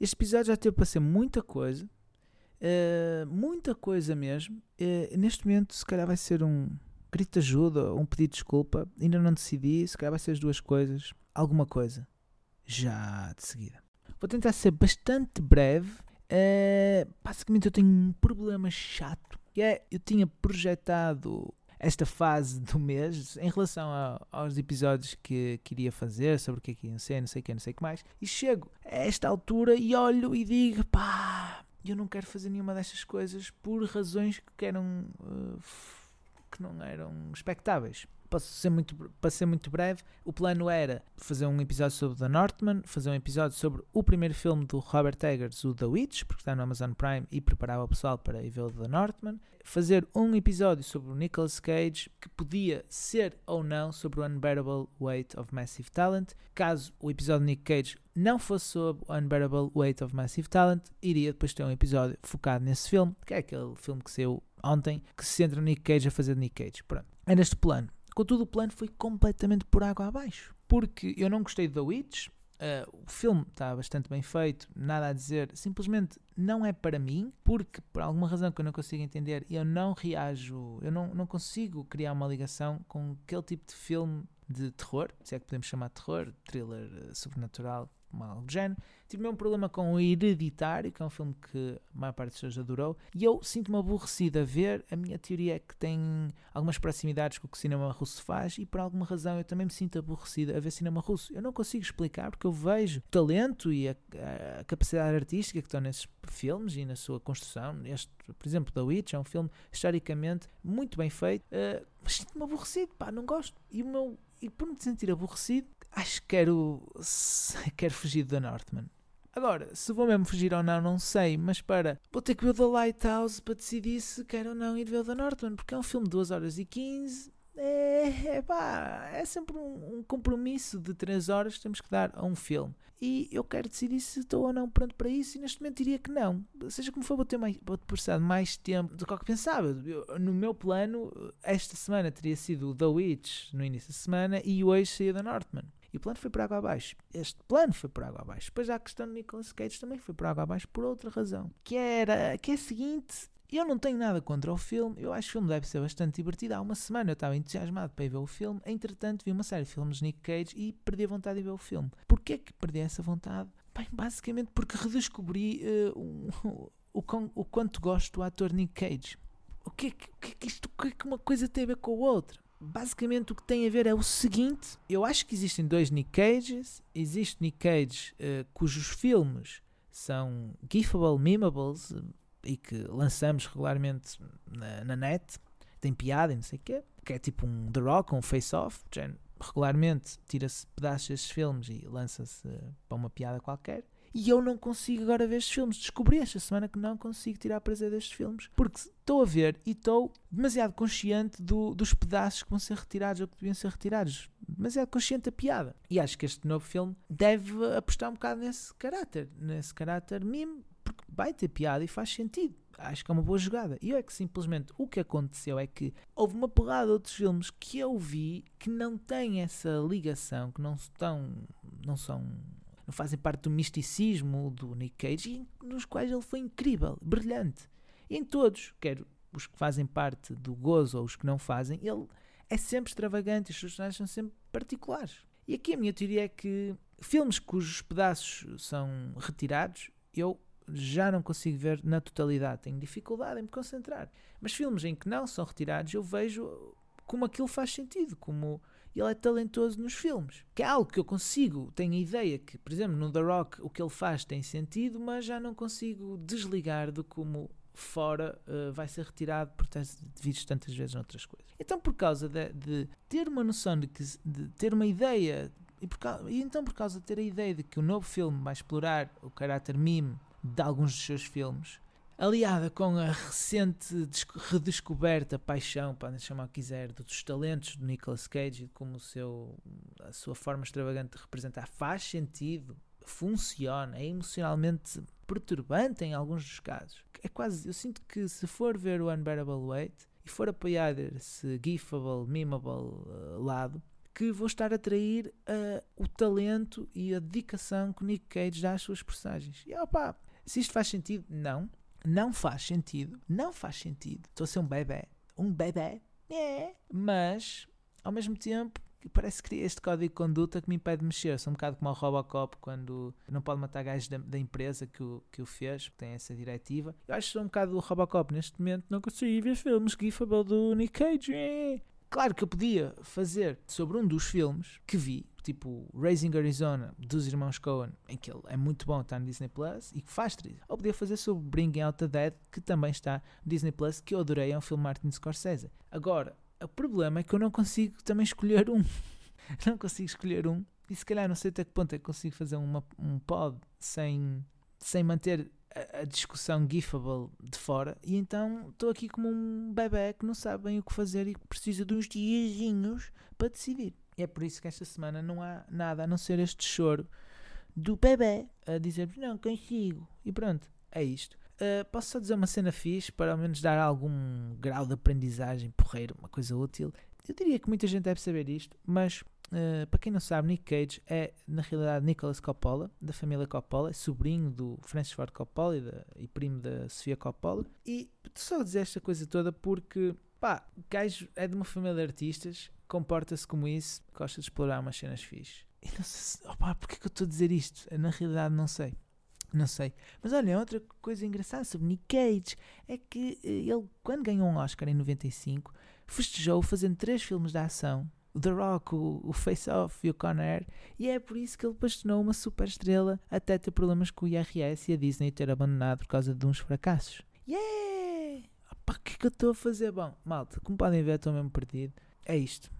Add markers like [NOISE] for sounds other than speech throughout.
Este episódio já teve para ser muita coisa, uh, muita coisa mesmo. Uh, neste momento, se calhar vai ser um grito de ajuda, um pedido de desculpa. Ainda não decidi, se calhar vai ser as duas coisas. Alguma coisa, já de seguida. Vou tentar ser bastante breve. Uh, basicamente, eu tenho um problema chato. Que é, eu tinha projetado esta fase do mês em relação a, aos episódios que queria fazer, sobre o que é que iam ser, não sei o que, não sei o que mais. E chego a esta altura e olho e digo, pá, eu não quero fazer nenhuma destas coisas por razões que eram uh, que não eram expectáveis posso ser muito, para ser muito breve, o plano era fazer um episódio sobre The Northman, fazer um episódio sobre o primeiro filme do Robert Eggers, o The Witch, porque está no Amazon Prime e preparava o pessoal para ir ver o The Northman, fazer um episódio sobre o Nicolas Cage, que podia ser ou não sobre o Unbearable Weight of Massive Talent. Caso o episódio de Nick Cage não fosse sobre o Unbearable Weight of Massive Talent, iria depois ter um episódio focado nesse filme, que é aquele filme que saiu ontem, que se centra no Nick Cage a fazer Nick Cage. Pronto. É neste plano. Contudo, o plano foi completamente por água abaixo. Porque eu não gostei de The Witch, Uh, o filme está bastante bem feito, nada a dizer, simplesmente não é para mim, porque por alguma razão que eu não consigo entender, eu não reajo, eu não, não consigo criar uma ligação com aquele tipo de filme de terror, se é que podemos chamar de terror, thriller uh, sobrenatural, do género. Tive mesmo um problema com o Hereditário, que é um filme que a maior parte das pessoas adorou, e eu sinto-me aborrecido a ver. A minha teoria é que tem algumas proximidades com o que o cinema russo faz, e por alguma razão eu também me sinto aborrecido a ver cinema russo. Eu não consigo explicar, porque eu vejo o talento e a, a capacidade artística que estão nesses filmes e na sua construção. Este, por exemplo, The Witch é um filme historicamente muito bem feito, uh, mas sinto-me aborrecido, pá, não gosto. E o meu e por me sentir aborrecido, acho que quero, [LAUGHS] quero fugir da Northman. Agora, se vou mesmo fugir ou não, não sei, mas para, vou ter que ver The Lighthouse para decidir se quero ou não ir ver The Northman, porque é um filme de 2 horas e 15 é, é, pá, é sempre um, um, compromisso de 3 horas que temos que dar a um filme. E eu quero decidir se estou ou não pronto para isso, e neste momento diria que não. Seja como for, vou ter, mais, vou ter precisar de mais tempo do que, que pensava. Eu, no meu plano, esta semana teria sido The Witch no início da semana e hoje saía da Northman. E o plano foi por água abaixo. Este plano foi por água abaixo. Depois já a questão de Nicolas Cage também foi por água abaixo por outra razão. Que era, que é a seguinte, eu não tenho nada contra o filme, eu acho que o filme deve ser bastante divertido. Há uma semana eu estava entusiasmado para ir ver o filme, entretanto vi uma série de filmes de Nick Cage e perdi a vontade de ver o filme. Porquê que perdi essa vontade? Bem, basicamente porque redescobri uh, o, o, o, quanto gosto do ator Nick Cage. O que, é que, o que é que isto, o que é que uma coisa tem a ver com a outra? Basicamente o que tem a ver é o seguinte: eu acho que existem dois Nick Cages. Existe Nick Cage uh, cujos filmes são gifable, memeables, e que lançamos regularmente na, na net, tem piada e não sei o quê, que é tipo um The Rock, um face-off, regularmente tira-se pedaços destes filmes e lança-se para uma piada qualquer. E eu não consigo agora ver estes filmes. Descobri esta semana que não consigo tirar prazer destes filmes. Porque estou a ver e estou demasiado consciente do, dos pedaços que vão ser retirados ou que deviam ser retirados. Demasiado consciente da piada. E acho que este novo filme deve apostar um bocado nesse caráter. Nesse caráter mime vai ter piada e faz sentido. Acho que é uma boa jogada. E é que simplesmente o que aconteceu é que houve uma porrada de outros filmes que eu vi que não têm essa ligação, que não estão, não são, não fazem parte do misticismo do Nick Cage, nos quais ele foi incrível, brilhante. E em todos, quer os que fazem parte do gozo ou os que não fazem, ele é sempre extravagante, os personagens são sempre particulares. E aqui a minha teoria é que filmes cujos pedaços são retirados, eu já não consigo ver na totalidade, tenho dificuldade em me concentrar. Mas filmes em que não são retirados, eu vejo como aquilo faz sentido, como ele é talentoso nos filmes. Que é algo que eu consigo, tenho a ideia que, por exemplo, no The Rock o que ele faz tem sentido, mas já não consigo desligar de como fora uh, vai ser retirado por ter visto tantas vezes noutras coisas. Então, por causa de, de ter uma noção de, que, de ter uma ideia, e, por, e então por causa de ter a ideia de que o novo filme vai explorar o caráter mime de alguns dos seus filmes, aliada com a recente redescoberta paixão, podem chamar o que quiser, dos talentos do Nicolas Cage e como o seu, a sua forma extravagante de representar faz sentido, funciona, é emocionalmente perturbante em alguns dos casos. É quase, eu sinto que se for ver o Unbearable Weight e for apoiar esse gifable, memeable uh, lado, que vou estar a trair uh, o talento e a dedicação que o Nick Cage dá às suas personagens. E opá, se isto faz sentido, não. Não faz sentido. Não faz sentido. Estou a ser um bebê. Um bebê. É. Mas, ao mesmo tempo, parece que este código de conduta que me impede de mexer. Sou um bocado como o Robocop quando não pode matar gajos da, da, empresa que o, que o fez, que tem essa diretiva. Eu acho que sou um bocado o Robocop neste momento. Não consigo ver filmes gifable do Nick Cage. Claro que eu podia fazer sobre um dos filmes que vi, tipo Raising Arizona dos irmãos Coen, em que ele é muito bom, está no Disney Plus e que faz triste. Ou podia fazer sobre Bringing Out the Dead, que também está no Disney Plus, que eu adorei, é um filme Martin Scorsese. Agora, o problema é que eu não consigo também escolher um. [LAUGHS] não consigo escolher um. E se calhar não sei até que ponto é que consigo fazer uma, um pod sem, sem manter a, discussão gifable de fora. E então estou aqui como um bebê que não sabe bem o que fazer e precisa de uns diazinhos para decidir. E é por isso que esta semana não há nada a não ser este choro do bebê a dizer não consigo. E pronto, é isto. Uh, posso só dizer uma cena fixe para ao menos dar algum grau de aprendizagem porreiro, uma coisa útil. Eu diria que muita gente deve saber isto, mas uh, para quem não sabe, Nick Cage é na realidade Nicholas Coppola, da família Coppola, é sobrinho do Francis Ford Coppola e, da, e primo da Sofia Coppola. E só dizer esta coisa toda porque, pá, o gajo é de uma família de artistas, comporta-se como isso, gosta de explorar umas cenas fixes. E não sei se, opá, porque que eu estou a dizer isto? Na realidade, não sei. Não sei. Mas olha, outra coisa engraçada sobre Nick Cage é que eh, ele, quando ganhou um Oscar em 95, festejou fazendo três filmes de ação. O The Rock, o, o Face Off e o Con Air. E é por isso que ele depois uma super estrela até ter problemas com o IRS e a Disney ter abandonado por causa de uns fracassos. Yeah! Opa, o que é que eu estou a fazer? Bom, malta, como podem ver, estou mesmo perdido. É isto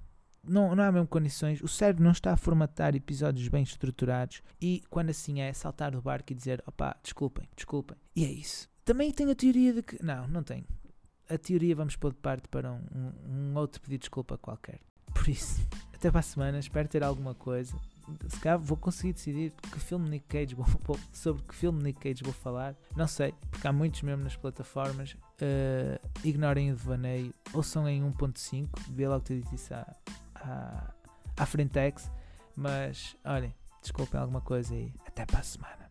não, não há mesmo condições, o cérebro não está a formatar episódios bem estruturados e quando assim é, saltar do barco e dizer opá, desculpem, desculpem. E é isso. Também tenho a teoria de que. Não, não tenho. A teoria vamos pôr de parte para um, um outro pedido de desculpa qualquer. Por isso, até para a semana, espero ter alguma coisa. Se calhar vou conseguir decidir que filme Nick Cage vou, sobre que filme Nick Cage vou falar. Não sei, porque há muitos mesmo nas plataformas. Uh, ignorem o devaneio, ouçam em 1.5, devia logo ter dito isso há, à, à Frentex. Mas olhem, desculpem alguma coisa e até para a semana.